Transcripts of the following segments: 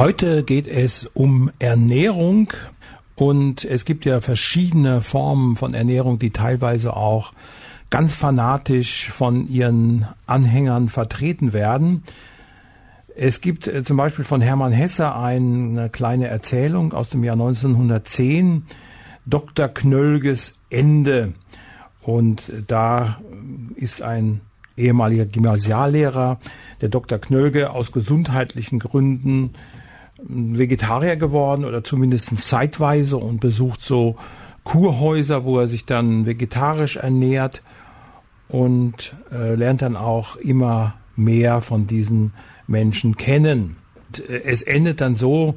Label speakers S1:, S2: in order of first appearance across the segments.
S1: Heute geht es um Ernährung und es gibt ja verschiedene Formen von Ernährung, die teilweise auch ganz fanatisch von ihren Anhängern vertreten werden. Es gibt äh, zum Beispiel von Hermann Hesse eine kleine Erzählung aus dem Jahr 1910, Dr. Knölges Ende. Und da ist ein ehemaliger Gymnasiallehrer, der Dr. Knölge, aus gesundheitlichen Gründen Vegetarier geworden oder zumindest zeitweise und besucht so Kurhäuser, wo er sich dann vegetarisch ernährt und äh, lernt dann auch immer mehr von diesen Menschen kennen. Und, äh, es endet dann so,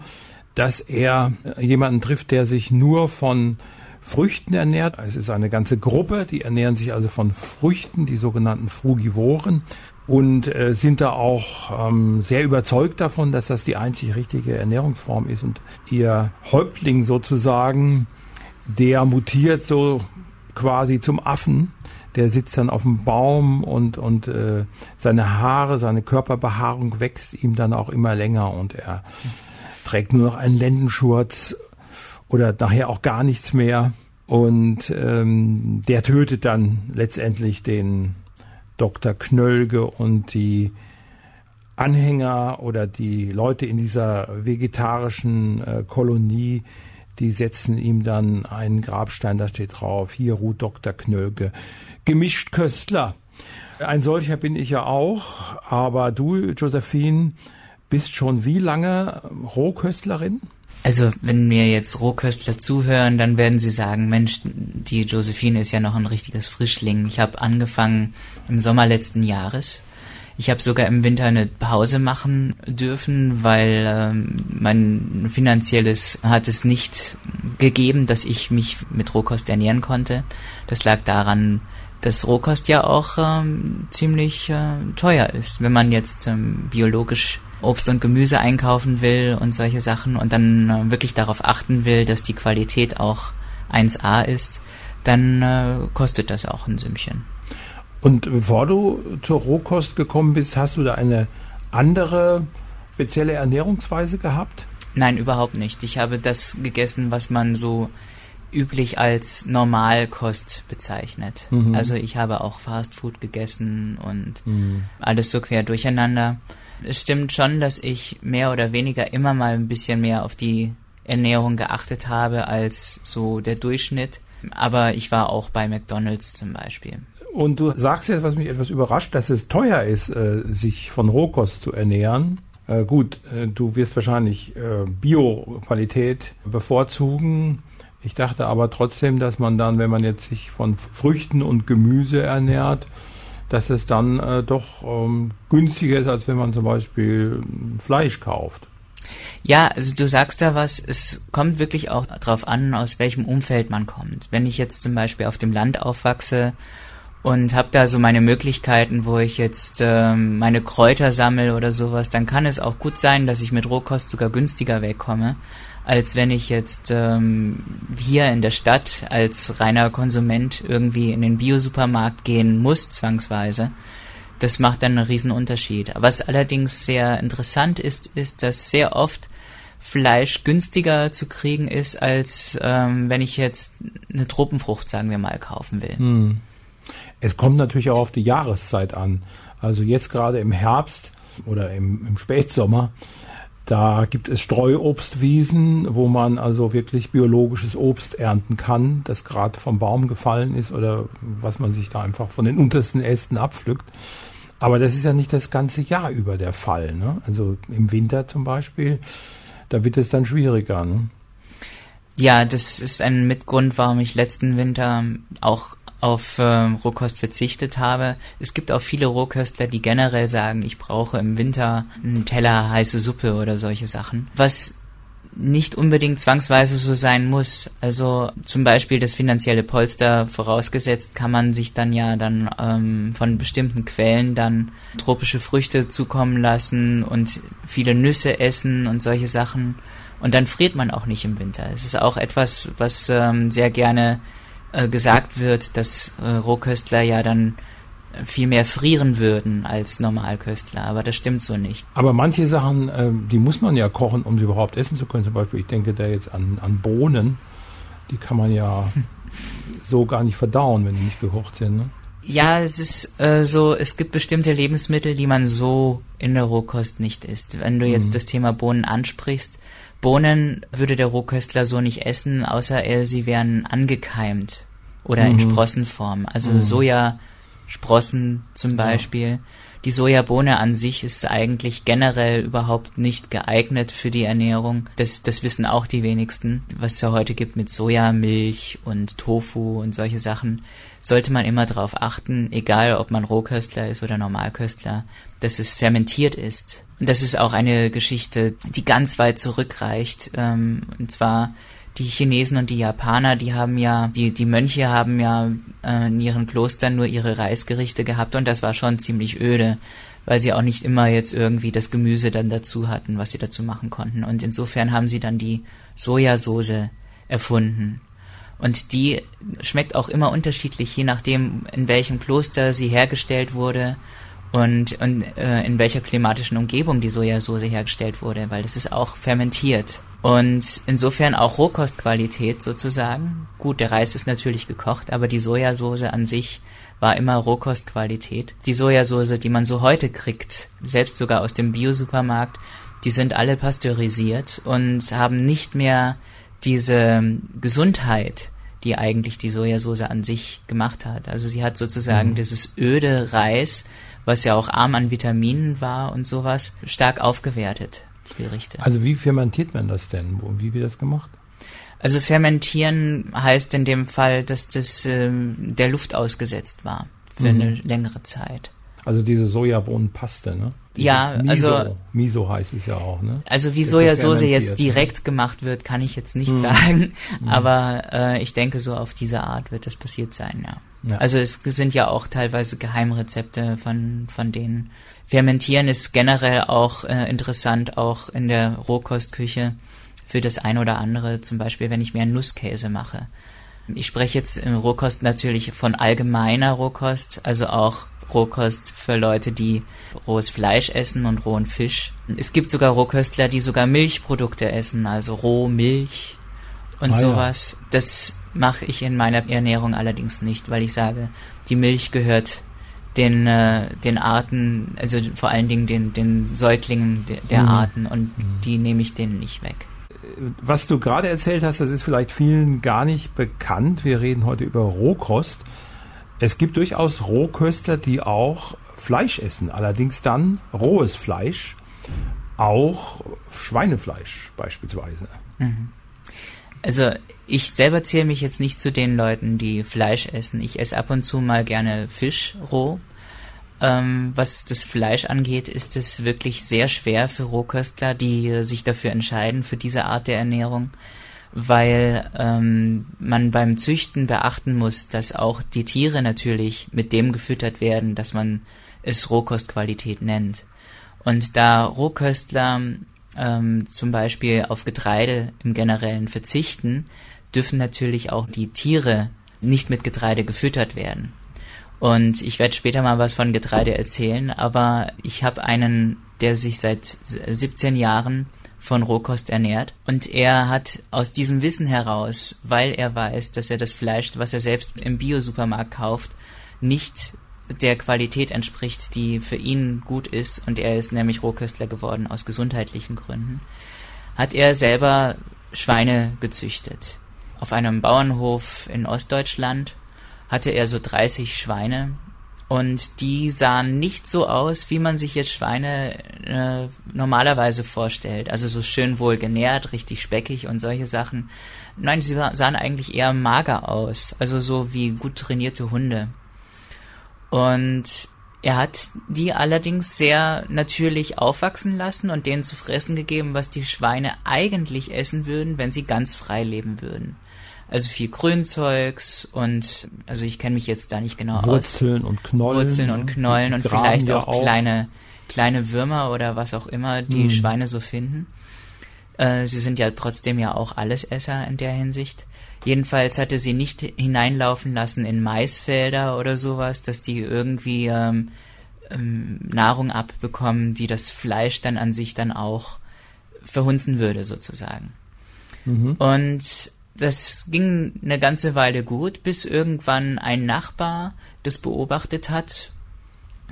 S1: dass er jemanden trifft, der sich nur von Früchten ernährt. Es ist eine ganze Gruppe, die ernähren sich also von Früchten, die sogenannten Frugivoren und äh, sind da auch ähm, sehr überzeugt davon, dass das die einzig richtige Ernährungsform ist. Und ihr Häuptling sozusagen, der mutiert so quasi zum Affen, der sitzt dann auf dem Baum und und äh, seine Haare, seine Körperbehaarung wächst ihm dann auch immer länger. Und er trägt nur noch einen Lendenschurz oder nachher auch gar nichts mehr. Und ähm, der tötet dann letztendlich den Dr. Knölge und die Anhänger oder die Leute in dieser vegetarischen äh, Kolonie, die setzen ihm dann einen Grabstein, da steht drauf, hier ruht Dr. Knölge, gemischt Köstler. Ein solcher bin ich ja auch, aber du, Josephine, bist schon wie lange Rohköstlerin?
S2: Also, wenn mir jetzt Rohköstler zuhören, dann werden sie sagen, Mensch, die Josephine ist ja noch ein richtiges Frischling. Ich habe angefangen im Sommer letzten Jahres. Ich habe sogar im Winter eine Pause machen dürfen, weil ähm, mein finanzielles hat es nicht gegeben, dass ich mich mit Rohkost ernähren konnte. Das lag daran, dass Rohkost ja auch ähm, ziemlich äh, teuer ist. Wenn man jetzt ähm, biologisch Obst und Gemüse einkaufen will und solche Sachen und dann äh, wirklich darauf achten will, dass die Qualität auch 1A ist, dann äh, kostet das auch ein Sümmchen.
S1: Und bevor du zur Rohkost gekommen bist, hast du da eine andere spezielle Ernährungsweise gehabt?
S2: Nein, überhaupt nicht. Ich habe das gegessen, was man so üblich als Normalkost bezeichnet. Mhm. Also ich habe auch Fastfood gegessen und mhm. alles so quer durcheinander es stimmt schon, dass ich mehr oder weniger immer mal ein bisschen mehr auf die Ernährung geachtet habe als so der Durchschnitt. Aber ich war auch bei McDonald's zum Beispiel.
S1: Und du sagst jetzt, was mich etwas überrascht, dass es teuer ist, äh, sich von Rohkost zu ernähren. Äh, gut, äh, du wirst wahrscheinlich äh, Bio-Qualität bevorzugen. Ich dachte aber trotzdem, dass man dann, wenn man jetzt sich von Früchten und Gemüse ernährt, dass es dann äh, doch ähm, günstiger ist, als wenn man zum Beispiel Fleisch kauft.
S2: Ja, also du sagst da was, es kommt wirklich auch darauf an, aus welchem Umfeld man kommt. Wenn ich jetzt zum Beispiel auf dem Land aufwachse und habe da so meine Möglichkeiten, wo ich jetzt ähm, meine Kräuter sammle oder sowas, dann kann es auch gut sein, dass ich mit Rohkost sogar günstiger wegkomme als wenn ich jetzt ähm, hier in der Stadt als reiner Konsument irgendwie in den Biosupermarkt gehen muss, zwangsweise. Das macht dann einen riesen Unterschied. Was allerdings sehr interessant ist, ist, dass sehr oft Fleisch günstiger zu kriegen ist, als ähm, wenn ich jetzt eine Tropenfrucht, sagen wir mal, kaufen will. Hm.
S1: Es kommt natürlich auch auf die Jahreszeit an. Also jetzt gerade im Herbst oder im, im Spätsommer da gibt es Streuobstwiesen, wo man also wirklich biologisches Obst ernten kann, das gerade vom Baum gefallen ist oder was man sich da einfach von den untersten Ästen abpflückt. Aber das ist ja nicht das ganze Jahr über der Fall. Ne? Also im Winter zum Beispiel, da wird es dann schwieriger. Ne?
S2: Ja, das ist ein Mitgrund, warum ich letzten Winter auch auf äh, Rohkost verzichtet habe. Es gibt auch viele Rohköstler, die generell sagen, ich brauche im Winter einen Teller heiße Suppe oder solche Sachen. Was nicht unbedingt zwangsweise so sein muss. Also zum Beispiel das finanzielle Polster vorausgesetzt, kann man sich dann ja dann ähm, von bestimmten Quellen dann tropische Früchte zukommen lassen und viele Nüsse essen und solche Sachen. Und dann friert man auch nicht im Winter. Es ist auch etwas, was ähm, sehr gerne äh, gesagt wird, dass äh, Rohköstler ja dann viel mehr frieren würden als Normalköstler, aber das stimmt so nicht.
S1: Aber manche Sachen, äh, die muss man ja kochen, um sie überhaupt essen zu können. Zum Beispiel, ich denke da jetzt an, an Bohnen, die kann man ja so gar nicht verdauen, wenn die nicht gekocht sind. Ne?
S2: Ja, es ist äh, so, es gibt bestimmte Lebensmittel, die man so in der Rohkost nicht isst. Wenn du jetzt mhm. das Thema Bohnen ansprichst, Bohnen würde der Rohköstler so nicht essen, außer er, sie wären angekeimt oder mhm. in Sprossenform. Also mhm. Sojasprossen zum Beispiel. Ja. Die Sojabohne an sich ist eigentlich generell überhaupt nicht geeignet für die Ernährung. Das, das wissen auch die wenigsten. Was es ja heute gibt mit Sojamilch und Tofu und solche Sachen, sollte man immer darauf achten, egal ob man Rohköstler ist oder Normalköstler, dass es fermentiert ist. Und das ist auch eine Geschichte, die ganz weit zurückreicht. Ähm, und zwar die Chinesen und die Japaner, die haben ja, die, die Mönche haben ja äh, in ihren Klostern nur ihre Reisgerichte gehabt und das war schon ziemlich öde, weil sie auch nicht immer jetzt irgendwie das Gemüse dann dazu hatten, was sie dazu machen konnten. Und insofern haben sie dann die Sojasauce erfunden. Und die schmeckt auch immer unterschiedlich, je nachdem, in welchem Kloster sie hergestellt wurde und, und äh, in welcher klimatischen Umgebung die Sojasauce hergestellt wurde, weil das ist auch fermentiert. Und insofern auch Rohkostqualität sozusagen. Gut, der Reis ist natürlich gekocht, aber die Sojasauce an sich war immer Rohkostqualität. Die Sojasauce, die man so heute kriegt, selbst sogar aus dem Biosupermarkt, die sind alle pasteurisiert und haben nicht mehr diese Gesundheit, die eigentlich die Sojasauce an sich gemacht hat. Also sie hat sozusagen mhm. dieses öde Reis, was ja auch arm an Vitaminen war und sowas, stark aufgewertet die Gerichte.
S1: Also wie fermentiert man das denn? Wie wird das gemacht?
S2: Also fermentieren heißt in dem Fall, dass das ähm, der Luft ausgesetzt war für mhm. eine längere Zeit.
S1: Also diese Sojabohnenpaste, ne?
S2: Dieses ja, Miso, also
S1: Miso heißt es ja auch, ne?
S2: Also wie Sojasauce jetzt direkt ne? gemacht wird, kann ich jetzt nicht mhm. sagen, mhm. aber äh, ich denke so auf diese Art wird das passiert sein, ja. ja. Also es sind ja auch teilweise Geheimrezepte von von denen Fermentieren ist generell auch äh, interessant, auch in der Rohkostküche für das ein oder andere, zum Beispiel wenn ich mir einen Nusskäse mache. Ich spreche jetzt in Rohkost natürlich von allgemeiner Rohkost, also auch Rohkost für Leute, die rohes Fleisch essen und rohen Fisch. Es gibt sogar Rohköstler, die sogar Milchprodukte essen, also Rohmilch und ah, sowas. Ja. Das mache ich in meiner Ernährung allerdings nicht, weil ich sage, die Milch gehört den, äh, den Arten, also vor allen Dingen den, den Säuglingen de, der mhm. Arten und mhm. die nehme ich denen nicht weg.
S1: Was du gerade erzählt hast, das ist vielleicht vielen gar nicht bekannt. Wir reden heute über Rohkost. Es gibt durchaus Rohköstler, die auch Fleisch essen, allerdings dann rohes Fleisch, auch Schweinefleisch beispielsweise. Mhm.
S2: Also ich selber zähle mich jetzt nicht zu den Leuten, die Fleisch essen. Ich esse ab und zu mal gerne Fisch roh. Ähm, was das Fleisch angeht, ist es wirklich sehr schwer für Rohköstler, die sich dafür entscheiden, für diese Art der Ernährung, weil ähm, man beim Züchten beachten muss, dass auch die Tiere natürlich mit dem gefüttert werden, dass man es Rohkostqualität nennt. Und da Rohköstler ähm, zum Beispiel auf Getreide im Generellen verzichten, dürfen natürlich auch die Tiere nicht mit Getreide gefüttert werden. Und ich werde später mal was von Getreide erzählen, aber ich habe einen, der sich seit 17 Jahren von Rohkost ernährt. Und er hat aus diesem Wissen heraus, weil er weiß, dass er das Fleisch, was er selbst im Biosupermarkt kauft, nicht der Qualität entspricht, die für ihn gut ist, und er ist nämlich Rohköstler geworden aus gesundheitlichen Gründen, hat er selber Schweine gezüchtet. Auf einem Bauernhof in Ostdeutschland hatte er so 30 Schweine und die sahen nicht so aus, wie man sich jetzt Schweine äh, normalerweise vorstellt. Also so schön wohl genährt, richtig speckig und solche Sachen. Nein, sie sahen eigentlich eher mager aus. Also so wie gut trainierte Hunde. Und er hat die allerdings sehr natürlich aufwachsen lassen und denen zu fressen gegeben, was die Schweine eigentlich essen würden, wenn sie ganz frei leben würden. Also viel Grünzeugs und also ich kenne mich jetzt da nicht genau
S1: Wurzeln aus. Wurzeln und Knollen.
S2: Wurzeln und Knollen und, und vielleicht auch, auch, kleine kleine Würmer oder was auch immer die mhm. Schweine so finden. Äh, sie sind ja trotzdem ja auch Allesesser in der Hinsicht. Jedenfalls hatte sie nicht hineinlaufen lassen in Maisfelder oder sowas, dass die irgendwie ähm, ähm, Nahrung abbekommen, die das Fleisch dann an sich dann auch verhunzen würde sozusagen. Mhm. Und das ging eine ganze Weile gut, bis irgendwann ein Nachbar das beobachtet hat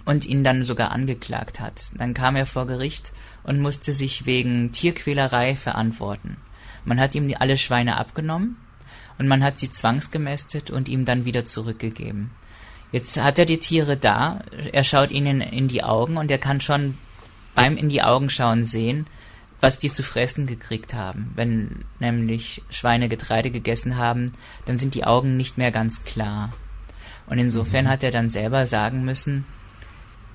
S2: und ihn dann sogar angeklagt hat. Dann kam er vor Gericht und musste sich wegen Tierquälerei verantworten. Man hat ihm alle Schweine abgenommen und man hat sie zwangsgemästet und ihm dann wieder zurückgegeben. Jetzt hat er die Tiere da, er schaut ihnen in die Augen und er kann schon beim in die Augen schauen sehen, was die zu fressen gekriegt haben. Wenn nämlich Schweine Getreide gegessen haben, dann sind die Augen nicht mehr ganz klar. Und insofern mhm. hat er dann selber sagen müssen,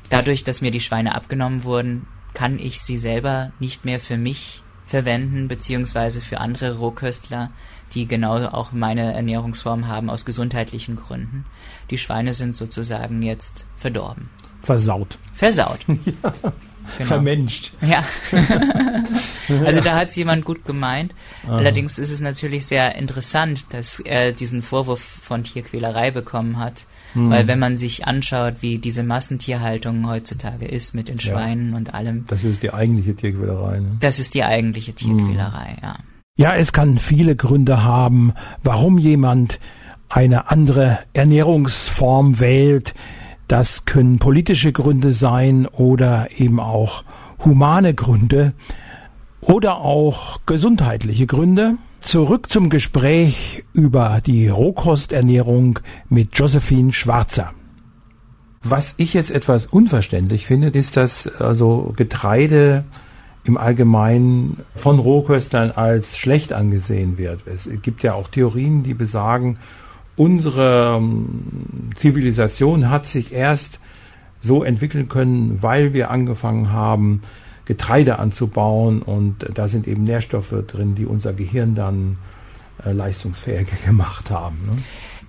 S2: dadurch, dass mir die Schweine abgenommen wurden, kann ich sie selber nicht mehr für mich verwenden, beziehungsweise für andere Rohköstler, die genau auch meine Ernährungsform haben aus gesundheitlichen Gründen. Die Schweine sind sozusagen jetzt verdorben.
S1: Versaut.
S2: Versaut.
S1: ja. Genau. Vermenscht.
S2: Ja. also da hat es jemand gut gemeint. Aha. Allerdings ist es natürlich sehr interessant, dass er diesen Vorwurf von Tierquälerei bekommen hat. Mhm. Weil wenn man sich anschaut, wie diese Massentierhaltung heutzutage ist mit den Schweinen ja. und allem.
S1: Das ist die eigentliche Tierquälerei. Ne?
S2: Das ist die eigentliche Tierquälerei, mhm. ja.
S1: Ja, es kann viele Gründe haben, warum jemand eine andere Ernährungsform wählt, das können politische Gründe sein oder eben auch humane Gründe oder auch gesundheitliche Gründe. Zurück zum Gespräch über die Rohkosternährung mit Josephine Schwarzer. Was ich jetzt etwas unverständlich finde, ist, dass also Getreide im Allgemeinen von Rohköstlern als schlecht angesehen wird. Es gibt ja auch Theorien, die besagen, unsere ähm, Zivilisation hat sich erst so entwickeln können, weil wir angefangen haben, Getreide anzubauen und da sind eben Nährstoffe drin, die unser Gehirn dann äh, leistungsfähiger gemacht haben. Ne?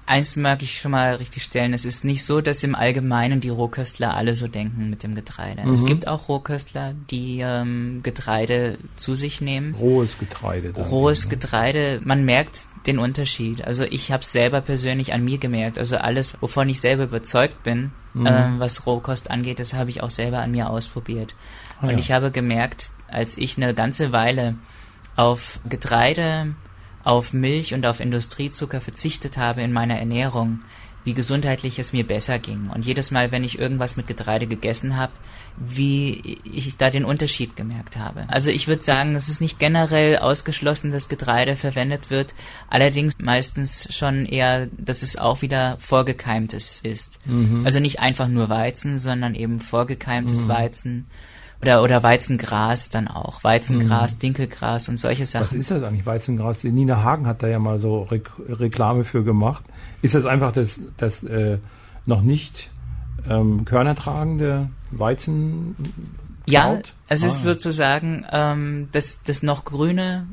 S2: Eins mag ich schon mal richtig stellen. Es ist nicht so, dass im Allgemeinen die Rohköstler alle so denken mit dem Getreide. Mhm. Es gibt auch Rohköstler, die ähm, Getreide zu sich nehmen.
S1: Rohes Getreide.
S2: Dann Rohes ne? Getreide. Man merkt den Unterschied. Also ich habe es selber persönlich an mir gemerkt. Also alles, wovon ich selber überzeugt bin, mhm. ähm, was Rohkost angeht, das habe ich auch selber an mir ausprobiert. Ah, Und ja. ich habe gemerkt, als ich eine ganze Weile auf Getreide auf Milch und auf Industriezucker verzichtet habe in meiner Ernährung, wie gesundheitlich es mir besser ging. Und jedes Mal, wenn ich irgendwas mit Getreide gegessen habe, wie ich da den Unterschied gemerkt habe. Also ich würde sagen, es ist nicht generell ausgeschlossen, dass Getreide verwendet wird, allerdings meistens schon eher, dass es auch wieder vorgekeimtes ist. Mhm. Also nicht einfach nur Weizen, sondern eben vorgekeimtes mhm. Weizen oder, oder Weizengras dann auch. Weizengras, mhm. Dinkelgras und solche Sachen.
S1: Was ist das eigentlich, Weizengras? Die Nina Hagen hat da ja mal so Re Reklame für gemacht. Ist das einfach das, das äh, noch nicht ähm, körnertragende Weizen?
S2: Ja, es ah. ist sozusagen ähm, das, das noch grüne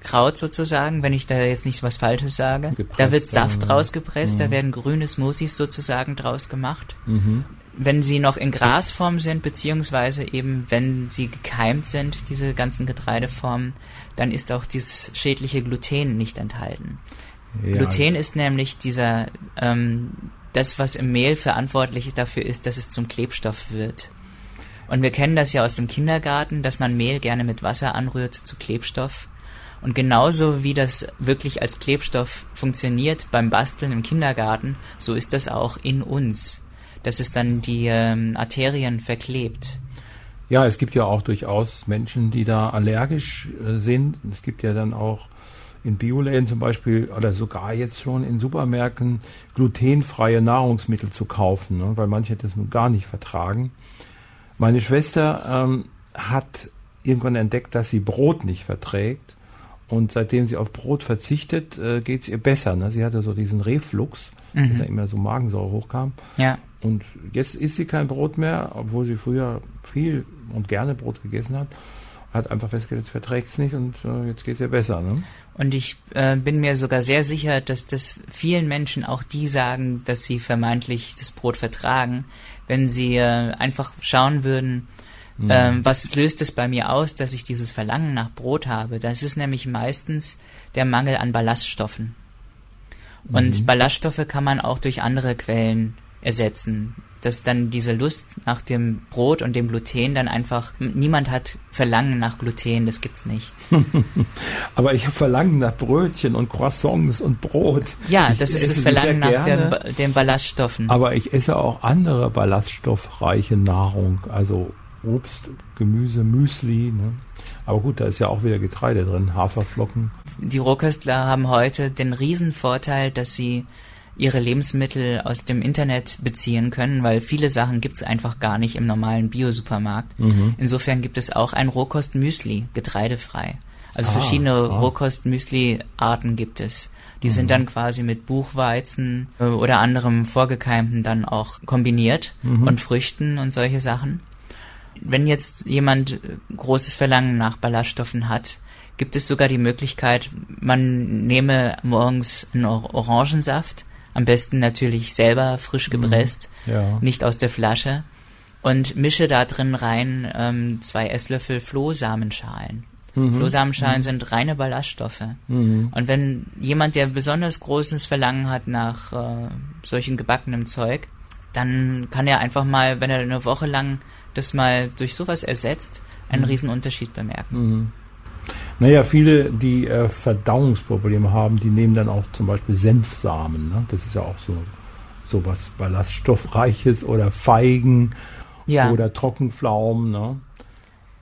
S2: Kraut sozusagen, wenn ich da jetzt nicht was Falsches sage. Gepresst, da wird Saft äh, rausgepresst, da werden grüne Smoothies sozusagen draus gemacht. Mhm wenn sie noch in Grasform sind, beziehungsweise eben wenn sie gekeimt sind, diese ganzen Getreideformen, dann ist auch dieses schädliche Gluten nicht enthalten. Ja. Gluten ist nämlich dieser, ähm, das, was im Mehl verantwortlich dafür ist, dass es zum Klebstoff wird. Und wir kennen das ja aus dem Kindergarten, dass man Mehl gerne mit Wasser anrührt zu Klebstoff. Und genauso wie das wirklich als Klebstoff funktioniert beim Basteln im Kindergarten, so ist das auch in uns dass es dann die ähm, Arterien verklebt.
S1: Ja, es gibt ja auch durchaus Menschen, die da allergisch äh, sind. Es gibt ja dann auch in Bioläden zum Beispiel oder sogar jetzt schon in Supermärkten glutenfreie Nahrungsmittel zu kaufen, ne, weil manche das gar nicht vertragen. Meine Schwester ähm, hat irgendwann entdeckt, dass sie Brot nicht verträgt. Und seitdem sie auf Brot verzichtet, äh, geht es ihr besser. Ne? Sie hatte so diesen Reflux, mhm. dass ja immer so Magensäure hochkam. Ja. Und jetzt isst sie kein Brot mehr, obwohl sie früher viel und gerne Brot gegessen hat. Hat einfach festgestellt, es verträgt es nicht und äh, jetzt geht es ihr besser. Ne?
S2: Und ich äh, bin mir sogar sehr sicher, dass das vielen Menschen auch die sagen, dass sie vermeintlich das Brot vertragen, wenn sie äh, einfach schauen würden, Mhm. Ähm, was löst es bei mir aus, dass ich dieses Verlangen nach Brot habe? Das ist nämlich meistens der Mangel an Ballaststoffen. Und mhm. Ballaststoffe kann man auch durch andere Quellen ersetzen. Dass dann diese Lust nach dem Brot und dem Gluten dann einfach, niemand hat Verlangen nach Gluten, das gibt's nicht.
S1: Aber ich habe Verlangen nach Brötchen und Croissants und Brot.
S2: Ja, das ich ist das Verlangen nach gerne, den, den Ballaststoffen.
S1: Aber ich esse auch andere ballaststoffreiche Nahrung, also Obst, Gemüse, Müsli. Ne? Aber gut, da ist ja auch wieder Getreide drin, Haferflocken.
S2: Die Rohköstler haben heute den Riesenvorteil, dass sie ihre Lebensmittel aus dem Internet beziehen können, weil viele Sachen gibt es einfach gar nicht im normalen Biosupermarkt. Mhm. Insofern gibt es auch ein Rohkost-Müsli, getreidefrei. Also ah, verschiedene ah. Rohkost-Müsli-Arten gibt es. Die mhm. sind dann quasi mit Buchweizen äh, oder anderem Vorgekeimten dann auch kombiniert mhm. und Früchten und solche Sachen. Wenn jetzt jemand äh, großes Verlangen nach Ballaststoffen hat, gibt es sogar die Möglichkeit, man nehme morgens einen Orangensaft, am besten natürlich selber frisch mhm. gepresst, ja. nicht aus der Flasche. Und mische da drin rein ähm, zwei Esslöffel Flohsamenschalen. Mhm. Flohsamenschalen mhm. sind reine Ballaststoffe. Mhm. Und wenn jemand, der besonders großes Verlangen hat nach äh, solchen gebackenem Zeug, dann kann er einfach mal, wenn er eine Woche lang das mal durch sowas ersetzt, einen mhm. Riesenunterschied bemerken.
S1: Naja, viele, die äh, Verdauungsprobleme haben, die nehmen dann auch zum Beispiel Senfsamen. Ne? Das ist ja auch so, so was Ballaststoffreiches oder Feigen ja. oder Trockenpflaumen. Ne?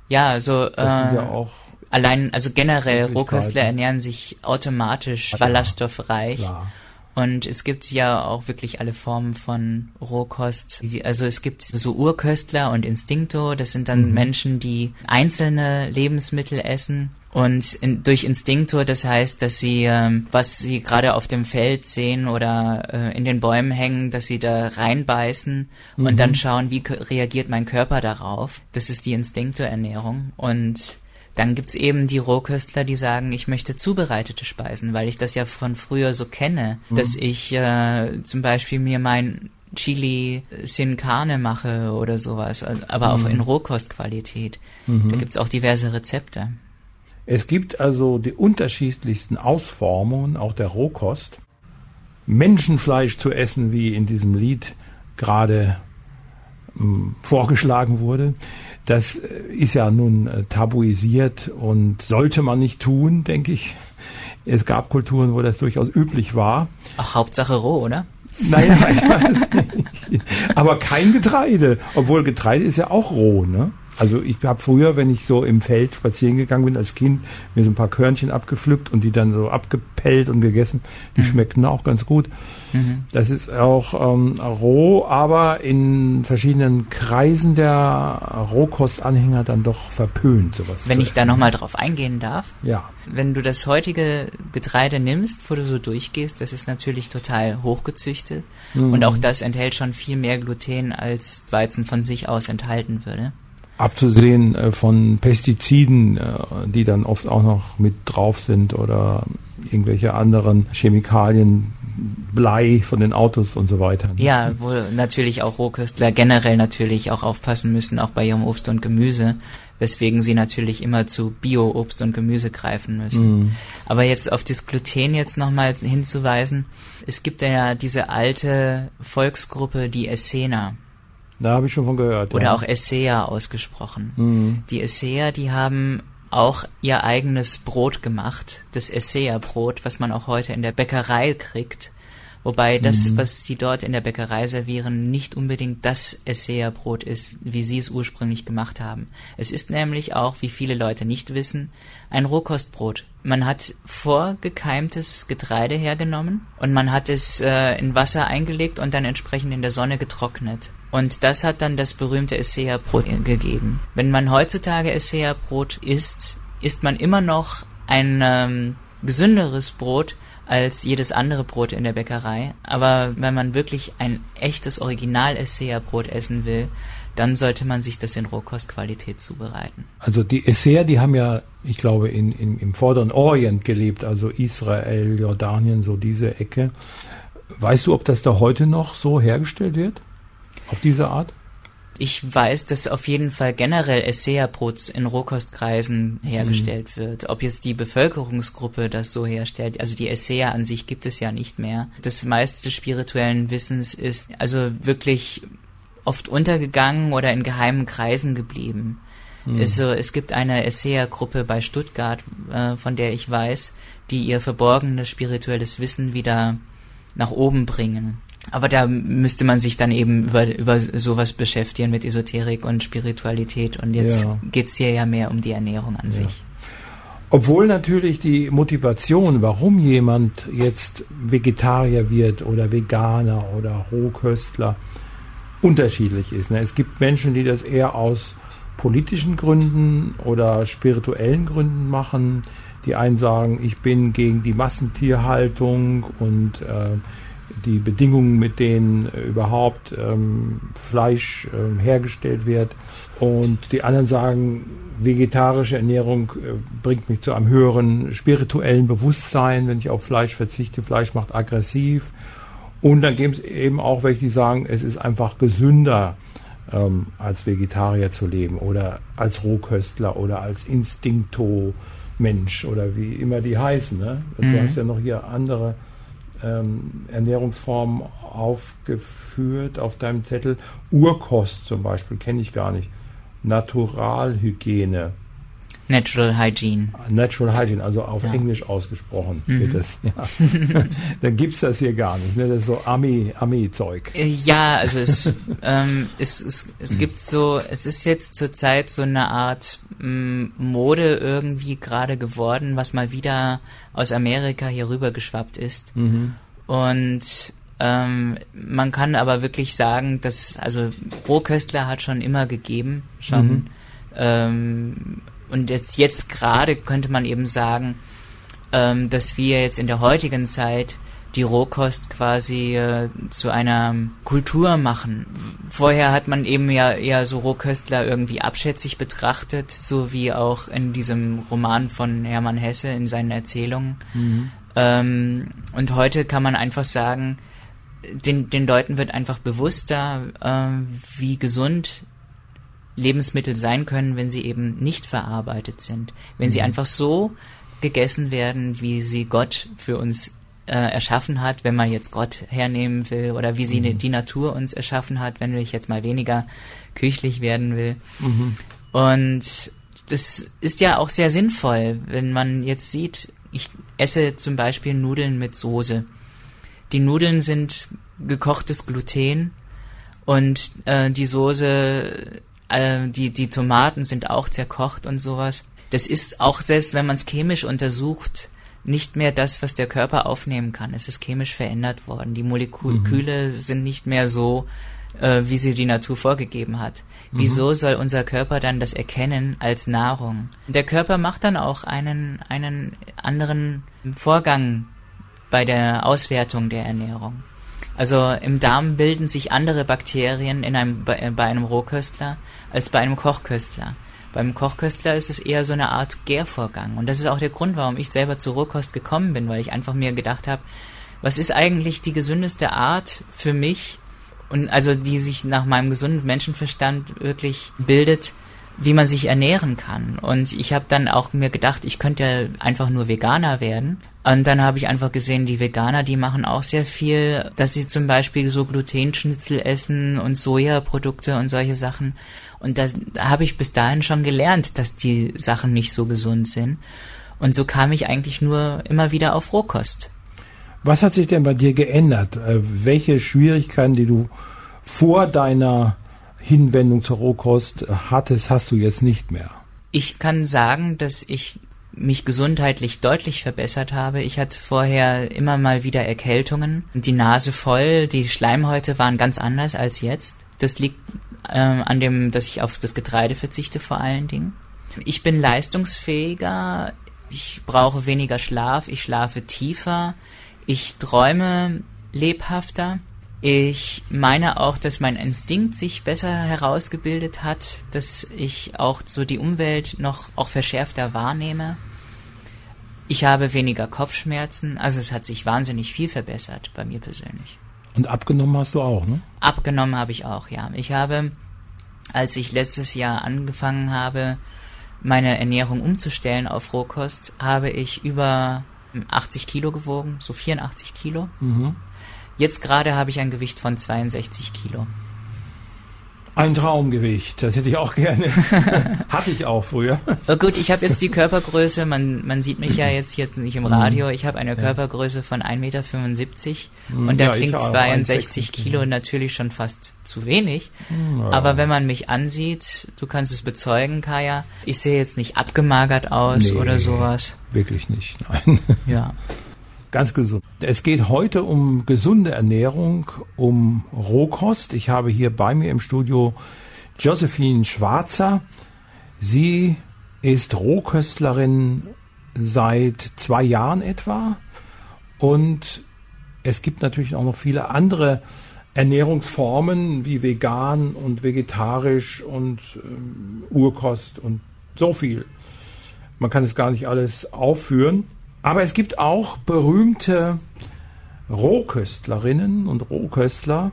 S2: Ja, also äh, ja auch allein, also generell Rohköstler ernähren sich automatisch ja, ballaststoffreich. Klar. Und es gibt ja auch wirklich alle Formen von Rohkost. Also es gibt so Urköstler und Instinkto. Das sind dann mhm. Menschen, die einzelne Lebensmittel essen. Und in, durch Instinktor, das heißt, dass sie, ähm, was sie gerade auf dem Feld sehen oder äh, in den Bäumen hängen, dass sie da reinbeißen mhm. und dann schauen, wie reagiert mein Körper darauf. Das ist die Instinktorernährung. Und dann gibt's eben die Rohköstler, die sagen, ich möchte zubereitete Speisen, weil ich das ja von früher so kenne, mhm. dass ich äh, zum Beispiel mir mein Chili Sin Carne mache oder sowas, aber mhm. auch in Rohkostqualität. Mhm. Da gibt's auch diverse Rezepte.
S1: Es gibt also die unterschiedlichsten Ausformungen, auch der Rohkost. Menschenfleisch zu essen, wie in diesem Lied gerade hm, vorgeschlagen wurde. Das äh, ist ja nun äh, tabuisiert und sollte man nicht tun, denke ich. Es gab Kulturen, wo das durchaus üblich war.
S2: Ach, Hauptsache roh, oder?
S1: Naja, ich weiß nicht. Aber kein Getreide. Obwohl Getreide ist ja auch roh, ne? Also ich habe früher, wenn ich so im Feld spazieren gegangen bin als Kind, mir so ein paar Körnchen abgepflückt und die dann so abgepellt und gegessen. Die mhm. schmeckten auch ganz gut. Mhm. Das ist auch ähm, roh, aber in verschiedenen Kreisen der Rohkostanhänger dann doch verpönt, sowas.
S2: Wenn ich essen. da nochmal drauf eingehen darf.
S1: Ja.
S2: Wenn du das heutige Getreide nimmst, wo du so durchgehst, das ist natürlich total hochgezüchtet. Mhm. Und auch das enthält schon viel mehr Gluten, als Weizen von sich aus enthalten würde
S1: abzusehen äh, von Pestiziden, äh, die dann oft auch noch mit drauf sind oder irgendwelche anderen Chemikalien, Blei von den Autos und so weiter.
S2: Ne? Ja, wo natürlich auch Rohköstler generell natürlich auch aufpassen müssen, auch bei ihrem Obst und Gemüse, weswegen sie natürlich immer zu Bio-Obst und Gemüse greifen müssen. Mm. Aber jetzt auf das Gluten jetzt nochmal hinzuweisen, es gibt ja diese alte Volksgruppe, die Essener.
S1: Da habe ich schon von gehört.
S2: Oder ja. auch Esseer ausgesprochen. Mhm. Die Esseer, die haben auch ihr eigenes Brot gemacht, das Esseer-Brot, was man auch heute in der Bäckerei kriegt. Wobei das, mhm. was sie dort in der Bäckerei servieren, nicht unbedingt das Esseer-Brot ist, wie sie es ursprünglich gemacht haben. Es ist nämlich auch, wie viele Leute nicht wissen, ein Rohkostbrot. Man hat vorgekeimtes Getreide hergenommen und man hat es äh, in Wasser eingelegt und dann entsprechend in der Sonne getrocknet. Und das hat dann das berühmte Essea-Brot gegeben. Wenn man heutzutage Essea-Brot isst, isst man immer noch ein ähm, gesünderes Brot als jedes andere Brot in der Bäckerei. Aber wenn man wirklich ein echtes Original Essea-Brot essen will, dann sollte man sich das in Rohkostqualität zubereiten.
S1: Also die Esseer, die haben ja, ich glaube, in, in, im vorderen Orient gelebt, also Israel, Jordanien, so diese Ecke. Weißt du, ob das da heute noch so hergestellt wird? Auf diese Art?
S2: ich weiß, dass auf jeden Fall generell Essea-Brot in Rohkostkreisen hergestellt mhm. wird. Ob jetzt die Bevölkerungsgruppe das so herstellt, also die Essea an sich gibt es ja nicht mehr. Das meiste des spirituellen Wissens ist also wirklich oft untergegangen oder in geheimen Kreisen geblieben. Mhm. Also, es gibt eine Essea-Gruppe bei Stuttgart, äh, von der ich weiß, die ihr verborgenes spirituelles Wissen wieder nach oben bringen. Aber da müsste man sich dann eben über, über sowas beschäftigen mit Esoterik und Spiritualität. Und jetzt ja. geht's hier ja mehr um die Ernährung an ja. sich.
S1: Obwohl natürlich die Motivation, warum jemand jetzt Vegetarier wird oder Veganer oder Rohköstler, unterschiedlich ist. Ne? Es gibt Menschen, die das eher aus politischen Gründen oder spirituellen Gründen machen. Die einen sagen, ich bin gegen die Massentierhaltung und äh, die Bedingungen, mit denen äh, überhaupt ähm, Fleisch äh, hergestellt wird. Und die anderen sagen, vegetarische Ernährung äh, bringt mich zu einem höheren spirituellen Bewusstsein, wenn ich auf Fleisch verzichte. Fleisch macht aggressiv. Und dann gibt es eben auch welche, die sagen, es ist einfach gesünder, ähm, als Vegetarier zu leben oder als Rohköstler oder als Instinkto-Mensch oder wie immer die heißen. Ne? Mhm. Du hast ja noch hier andere ähm, Ernährungsformen aufgeführt auf deinem Zettel. Urkost zum Beispiel kenne ich gar nicht. Naturalhygiene.
S2: Natural Hygiene.
S1: Natural Hygiene, also auf ja. Englisch ausgesprochen mhm. wird das. Ja. Dann gibt's das hier gar nicht. Ne? Das ist so Ami, Ami-Zeug.
S2: Äh, ja, also es, ähm, es, es, es mhm. gibt so, es ist jetzt zurzeit so eine Art m, mm, Mode irgendwie gerade geworden, was mal wieder aus Amerika hier rüber geschwappt ist. Mhm. Und ähm, man kann aber wirklich sagen, dass, also Rohköstler hat schon immer gegeben, schon. Mhm. Ähm, und jetzt, jetzt gerade könnte man eben sagen, ähm, dass wir jetzt in der heutigen Zeit die Rohkost quasi äh, zu einer Kultur machen. Vorher hat man eben ja eher so Rohköstler irgendwie abschätzig betrachtet, so wie auch in diesem Roman von Hermann Hesse in seinen Erzählungen. Mhm. Ähm, und heute kann man einfach sagen, den, den Leuten wird einfach bewusster, äh, wie gesund Lebensmittel sein können, wenn sie eben nicht verarbeitet sind. Wenn mhm. sie einfach so gegessen werden, wie sie Gott für uns äh, erschaffen hat, wenn man jetzt Gott hernehmen will, oder wie sie mhm. die Natur uns erschaffen hat, wenn ich jetzt mal weniger küchlich werden will. Mhm. Und das ist ja auch sehr sinnvoll, wenn man jetzt sieht, ich esse zum Beispiel Nudeln mit Soße. Die Nudeln sind gekochtes Gluten und äh, die Soße äh, die, die Tomaten sind auch zerkocht und sowas. Das ist auch, selbst wenn man es chemisch untersucht, nicht mehr das, was der Körper aufnehmen kann. Es ist chemisch verändert worden. Die Moleküle mhm. sind nicht mehr so, äh, wie sie die Natur vorgegeben hat. Mhm. Wieso soll unser Körper dann das erkennen als Nahrung? Der Körper macht dann auch einen, einen anderen Vorgang bei der Auswertung der Ernährung. Also im Darm bilden sich andere Bakterien in einem, bei, bei einem Rohköstler als bei einem Kochköstler. Beim Kochköstler ist es eher so eine Art Gärvorgang. Und das ist auch der Grund, warum ich selber zur Rohkost gekommen bin, weil ich einfach mir gedacht habe, was ist eigentlich die gesündeste Art für mich und also die sich nach meinem gesunden Menschenverstand wirklich bildet, wie man sich ernähren kann. Und ich habe dann auch mir gedacht, ich könnte einfach nur Veganer werden. Und dann habe ich einfach gesehen, die Veganer, die machen auch sehr viel, dass sie zum Beispiel so Glutenschnitzel essen und Sojaprodukte und solche Sachen. Und da, da habe ich bis dahin schon gelernt, dass die Sachen nicht so gesund sind. Und so kam ich eigentlich nur immer wieder auf Rohkost.
S1: Was hat sich denn bei dir geändert? Äh, welche Schwierigkeiten, die du vor deiner Hinwendung zur Rohkost hattest, hast du jetzt nicht mehr?
S2: Ich kann sagen, dass ich mich gesundheitlich deutlich verbessert habe. Ich hatte vorher immer mal wieder Erkältungen, die Nase voll, die Schleimhäute waren ganz anders als jetzt. Das liegt ähm, an dem, dass ich auf das Getreide verzichte vor allen Dingen. Ich bin leistungsfähiger, ich brauche weniger Schlaf, ich schlafe tiefer, ich träume lebhafter. Ich meine auch, dass mein Instinkt sich besser herausgebildet hat, dass ich auch so die Umwelt noch auch verschärfter wahrnehme. Ich habe weniger Kopfschmerzen, also es hat sich wahnsinnig viel verbessert bei mir persönlich.
S1: Und abgenommen hast du auch, ne?
S2: Abgenommen habe ich auch, ja. Ich habe als ich letztes Jahr angefangen habe, meine Ernährung umzustellen auf Rohkost, habe ich über 80 Kilo gewogen, so 84 Kilo. Mhm. Jetzt gerade habe ich ein Gewicht von 62 Kilo.
S1: Ein Traumgewicht, das hätte ich auch gerne. Hatte ich auch früher.
S2: Oh gut, ich habe jetzt die Körpergröße, man, man sieht mich ja jetzt hier nicht im Radio, ich habe eine Körpergröße von 1,75 Meter hm, und da ja, klingt 62 Kilo natürlich schon fast zu wenig. Hm, ja. Aber wenn man mich ansieht, du kannst es bezeugen, Kaya, ich sehe jetzt nicht abgemagert aus nee, oder sowas.
S1: Wirklich nicht, nein.
S2: Ja.
S1: Ganz gesund. Es geht heute um gesunde Ernährung, um Rohkost. Ich habe hier bei mir im Studio Josephine Schwarzer. Sie ist Rohköstlerin seit zwei Jahren etwa. Und es gibt natürlich auch noch viele andere Ernährungsformen wie vegan und vegetarisch und ähm, Urkost und so viel. Man kann es gar nicht alles aufführen. Aber es gibt auch berühmte Rohköstlerinnen und Rohköstler.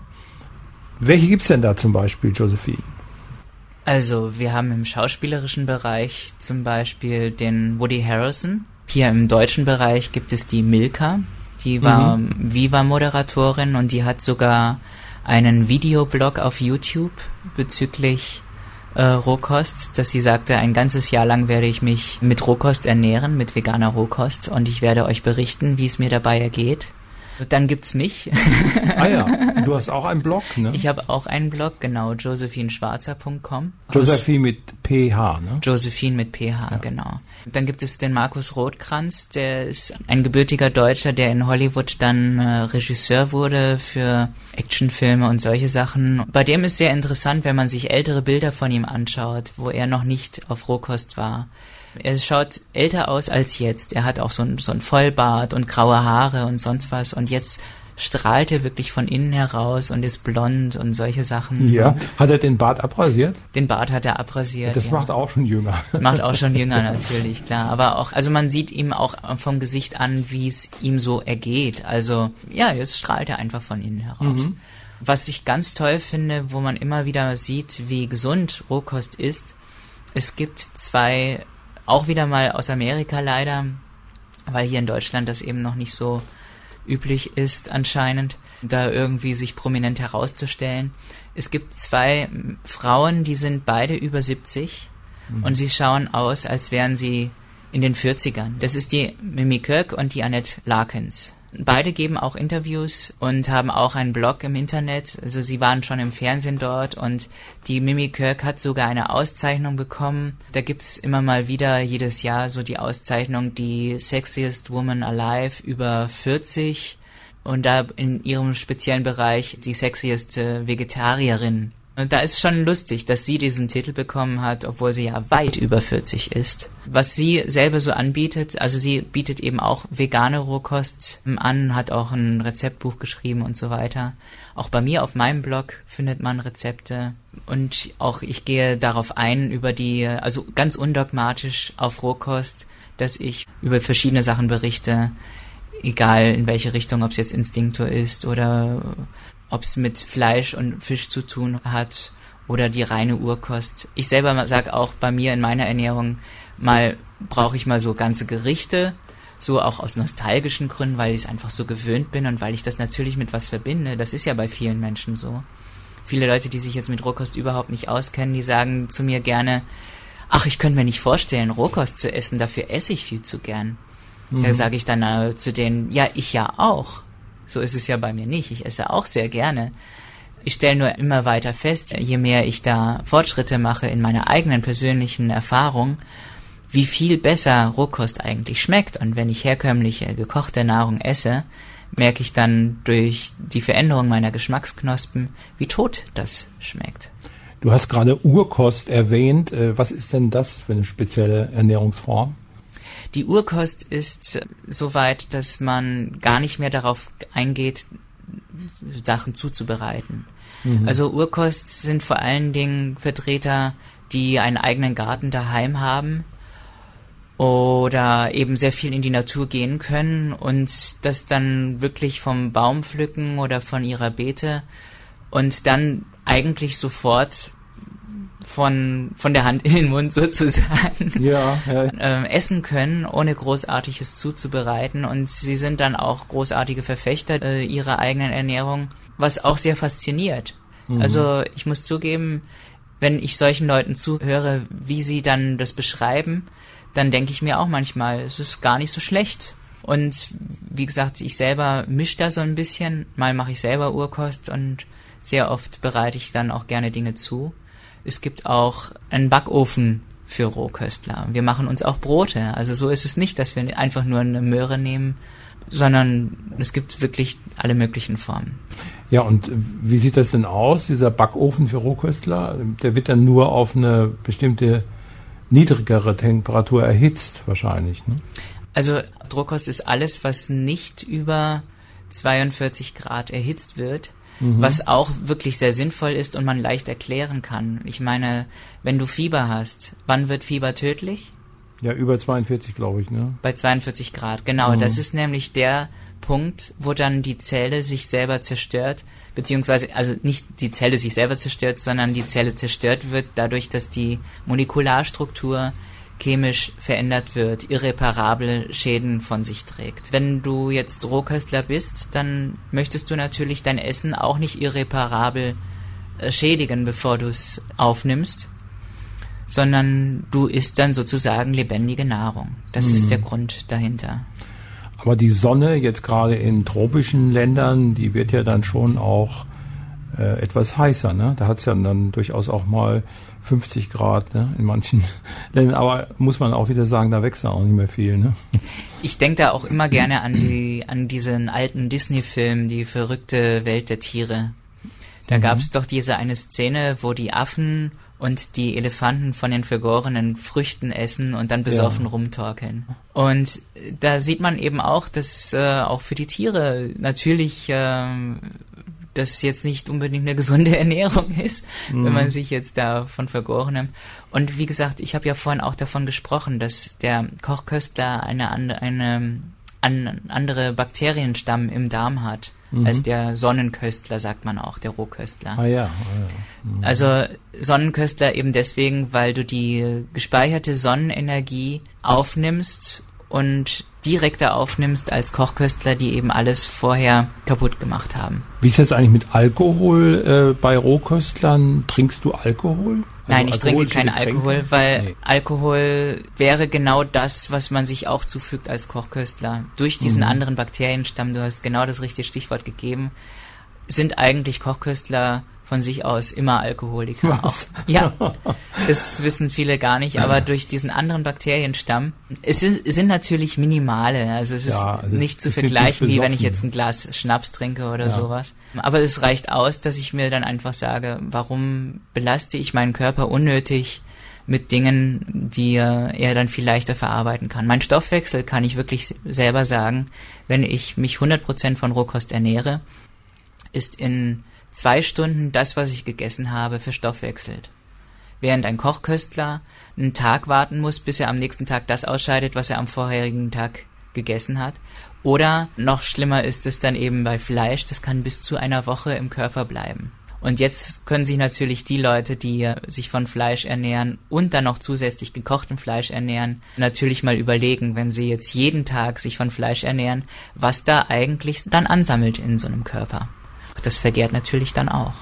S1: Welche gibt es denn da zum Beispiel, Josephine?
S2: Also, wir haben im schauspielerischen Bereich zum Beispiel den Woody Harrison. Hier im deutschen Bereich gibt es die Milka. Die war mhm. Viva-Moderatorin und die hat sogar einen Videoblog auf YouTube bezüglich äh, Rohkost, dass sie sagte, ein ganzes Jahr lang werde ich mich mit Rohkost ernähren, mit veganer Rohkost und ich werde euch berichten, wie es mir dabei ergeht. Dann gibt's mich.
S1: ah ja, du hast auch einen Blog, ne?
S2: Ich habe auch einen Blog, genau, josephineschwarzer.com.
S1: Josephine mit PH, ne?
S2: Josephine mit PH, ja. genau. Dann gibt es den Markus Rothkranz, der ist ein gebürtiger Deutscher, der in Hollywood dann äh, Regisseur wurde für Actionfilme und solche Sachen. Bei dem ist sehr interessant, wenn man sich ältere Bilder von ihm anschaut, wo er noch nicht auf Rohkost war. Er schaut älter aus als jetzt. Er hat auch so ein, so ein Vollbart und graue Haare und sonst was. Und jetzt strahlt er wirklich von innen heraus und ist blond und solche Sachen.
S1: Ja. Hat er den Bart abrasiert?
S2: Den Bart hat er abrasiert.
S1: Das ja. macht auch schon jünger.
S2: Das macht auch schon jünger natürlich, klar. Aber auch, also man sieht ihm auch vom Gesicht an, wie es ihm so ergeht. Also, ja, jetzt strahlt er einfach von innen heraus. Mhm. Was ich ganz toll finde, wo man immer wieder sieht, wie gesund Rohkost ist, es gibt zwei auch wieder mal aus Amerika leider, weil hier in Deutschland das eben noch nicht so üblich ist anscheinend, da irgendwie sich prominent herauszustellen. Es gibt zwei Frauen, die sind beide über 70 mhm. und sie schauen aus, als wären sie in den 40ern. Das ist die Mimi Kirk und die Annette Larkins. Beide geben auch Interviews und haben auch einen Blog im Internet. Also sie waren schon im Fernsehen dort und die Mimi Kirk hat sogar eine Auszeichnung bekommen. Da gibt's immer mal wieder jedes Jahr so die Auszeichnung, die Sexiest Woman Alive über 40 und da in ihrem speziellen Bereich die sexieste Vegetarierin und da ist schon lustig, dass sie diesen Titel bekommen hat, obwohl sie ja weit über 40 ist. Was sie selber so anbietet, also sie bietet eben auch vegane Rohkost an, hat auch ein Rezeptbuch geschrieben und so weiter. Auch bei mir auf meinem Blog findet man Rezepte und auch ich gehe darauf ein über die, also ganz undogmatisch auf Rohkost, dass ich über verschiedene Sachen berichte, egal in welche Richtung, ob es jetzt Instinktor ist oder ob es mit Fleisch und Fisch zu tun hat oder die reine Urkost. Ich selber sage auch bei mir in meiner Ernährung, mal brauche ich mal so ganze Gerichte, so auch aus nostalgischen Gründen, weil ich es einfach so gewöhnt bin und weil ich das natürlich mit was verbinde. Das ist ja bei vielen Menschen so. Viele Leute, die sich jetzt mit Rohkost überhaupt nicht auskennen, die sagen zu mir gerne, ach, ich könnte mir nicht vorstellen, Rohkost zu essen, dafür esse ich viel zu gern. Mhm. Da sage ich dann äh, zu denen, ja, ich ja auch. So ist es ja bei mir nicht. Ich esse auch sehr gerne. Ich stelle nur immer weiter fest, je mehr ich da Fortschritte mache in meiner eigenen persönlichen Erfahrung, wie viel besser Rohkost eigentlich schmeckt. Und wenn ich herkömmliche gekochte Nahrung esse, merke ich dann durch die Veränderung meiner Geschmacksknospen, wie tot das schmeckt.
S1: Du hast gerade Urkost erwähnt. Äh, was ist denn das für eine spezielle Ernährungsform?
S2: Die Urkost ist soweit, dass man gar nicht mehr darauf eingeht, Sachen zuzubereiten. Mhm. Also Urkost sind vor allen Dingen Vertreter, die einen eigenen Garten daheim haben oder eben sehr viel in die Natur gehen können und das dann wirklich vom Baum pflücken oder von ihrer Beete und dann eigentlich sofort von, von der Hand in den Mund sozusagen
S1: ja, ja.
S2: Ähm, essen können, ohne großartiges zuzubereiten. Und sie sind dann auch großartige Verfechter äh, ihrer eigenen Ernährung, was auch sehr fasziniert. Mhm. Also ich muss zugeben, wenn ich solchen Leuten zuhöre, wie sie dann das beschreiben, dann denke ich mir auch manchmal, es ist gar nicht so schlecht. Und wie gesagt, ich selber mische da so ein bisschen. Mal mache ich selber Urkost und sehr oft bereite ich dann auch gerne Dinge zu. Es gibt auch einen Backofen für Rohköstler. Wir machen uns auch Brote. Also so ist es nicht, dass wir einfach nur eine Möhre nehmen, sondern es gibt wirklich alle möglichen Formen.
S1: Ja, und wie sieht das denn aus, dieser Backofen für Rohköstler? Der wird dann nur auf eine bestimmte niedrigere Temperatur erhitzt, wahrscheinlich. Ne?
S2: Also Rohkost ist alles, was nicht über 42 Grad erhitzt wird mhm. was auch wirklich sehr sinnvoll ist und man leicht erklären kann. Ich meine, wenn du Fieber hast, wann wird Fieber tödlich?
S1: Ja, über 42, glaube ich, ne?
S2: Bei 42 Grad, genau. Mhm. Das ist nämlich der Punkt, wo dann die Zelle sich selber zerstört, beziehungsweise, also nicht die Zelle sich selber zerstört, sondern die Zelle zerstört wird dadurch, dass die Molekularstruktur chemisch verändert wird, irreparable Schäden von sich trägt. Wenn du jetzt Rohköstler bist, dann möchtest du natürlich dein Essen auch nicht irreparabel äh, schädigen, bevor du es aufnimmst, sondern du isst dann sozusagen lebendige Nahrung. Das mhm. ist der Grund dahinter.
S1: Aber die Sonne jetzt gerade in tropischen Ländern, die wird ja dann schon auch äh, etwas heißer. Ne? Da hat es ja dann durchaus auch mal 50 Grad ne, in manchen Ländern. Aber muss man auch wieder sagen, da wächst auch nicht mehr viel. Ne?
S2: Ich denke da auch immer gerne an, die, an diesen alten Disney-Film, die verrückte Welt der Tiere. Da mhm. gab es doch diese eine Szene, wo die Affen und die Elefanten von den vergorenen Früchten essen und dann besoffen ja. rumtorkeln. Und da sieht man eben auch, dass äh, auch für die Tiere natürlich äh, das jetzt nicht unbedingt eine gesunde Ernährung ist, mhm. wenn man sich jetzt da von Vergorenem. Und wie gesagt, ich habe ja vorhin auch davon gesprochen, dass der Kochköstler eine, eine, eine andere Bakterienstamm im Darm hat. Mhm. als der Sonnenköstler, sagt man auch, der Rohköstler.
S1: Ah ja. Ah,
S2: ja. Mhm. Also Sonnenköstler eben deswegen, weil du die gespeicherte Sonnenenergie aufnimmst und direkter aufnimmst als Kochköstler, die eben alles vorher kaputt gemacht haben.
S1: Wie ist das eigentlich mit Alkohol äh, bei Rohköstlern? Trinkst du Alkohol?
S2: Also Nein, ich trinke keinen Alkohol, weil nee. Alkohol wäre genau das, was man sich auch zufügt als Kochköstler. Durch diesen mhm. anderen Bakterienstamm, du hast genau das richtige Stichwort gegeben, sind eigentlich Kochköstler von sich aus immer Alkoholiker. Auch, ja, das wissen viele gar nicht, aber durch diesen anderen Bakterienstamm, es sind, es sind natürlich minimale, also es ist ja, also nicht zu vergleichen, wie wenn ich jetzt ein Glas Schnaps trinke oder ja. sowas. Aber es reicht aus, dass ich mir dann einfach sage, warum belaste ich meinen Körper unnötig mit Dingen, die er dann viel leichter verarbeiten kann. Mein Stoffwechsel kann ich wirklich selber sagen, wenn ich mich 100% von Rohkost ernähre, ist in zwei Stunden das, was ich gegessen habe, verstoffwechselt. Während ein Kochköstler einen Tag warten muss, bis er am nächsten Tag das ausscheidet, was er am vorherigen Tag gegessen hat. Oder noch schlimmer ist es dann eben bei Fleisch, das kann bis zu einer Woche im Körper bleiben. Und jetzt können sich natürlich die Leute, die sich von Fleisch ernähren und dann noch zusätzlich gekochtem Fleisch ernähren, natürlich mal überlegen, wenn sie jetzt jeden Tag sich von Fleisch ernähren, was da eigentlich dann ansammelt in so einem Körper. Das vergärt natürlich dann auch.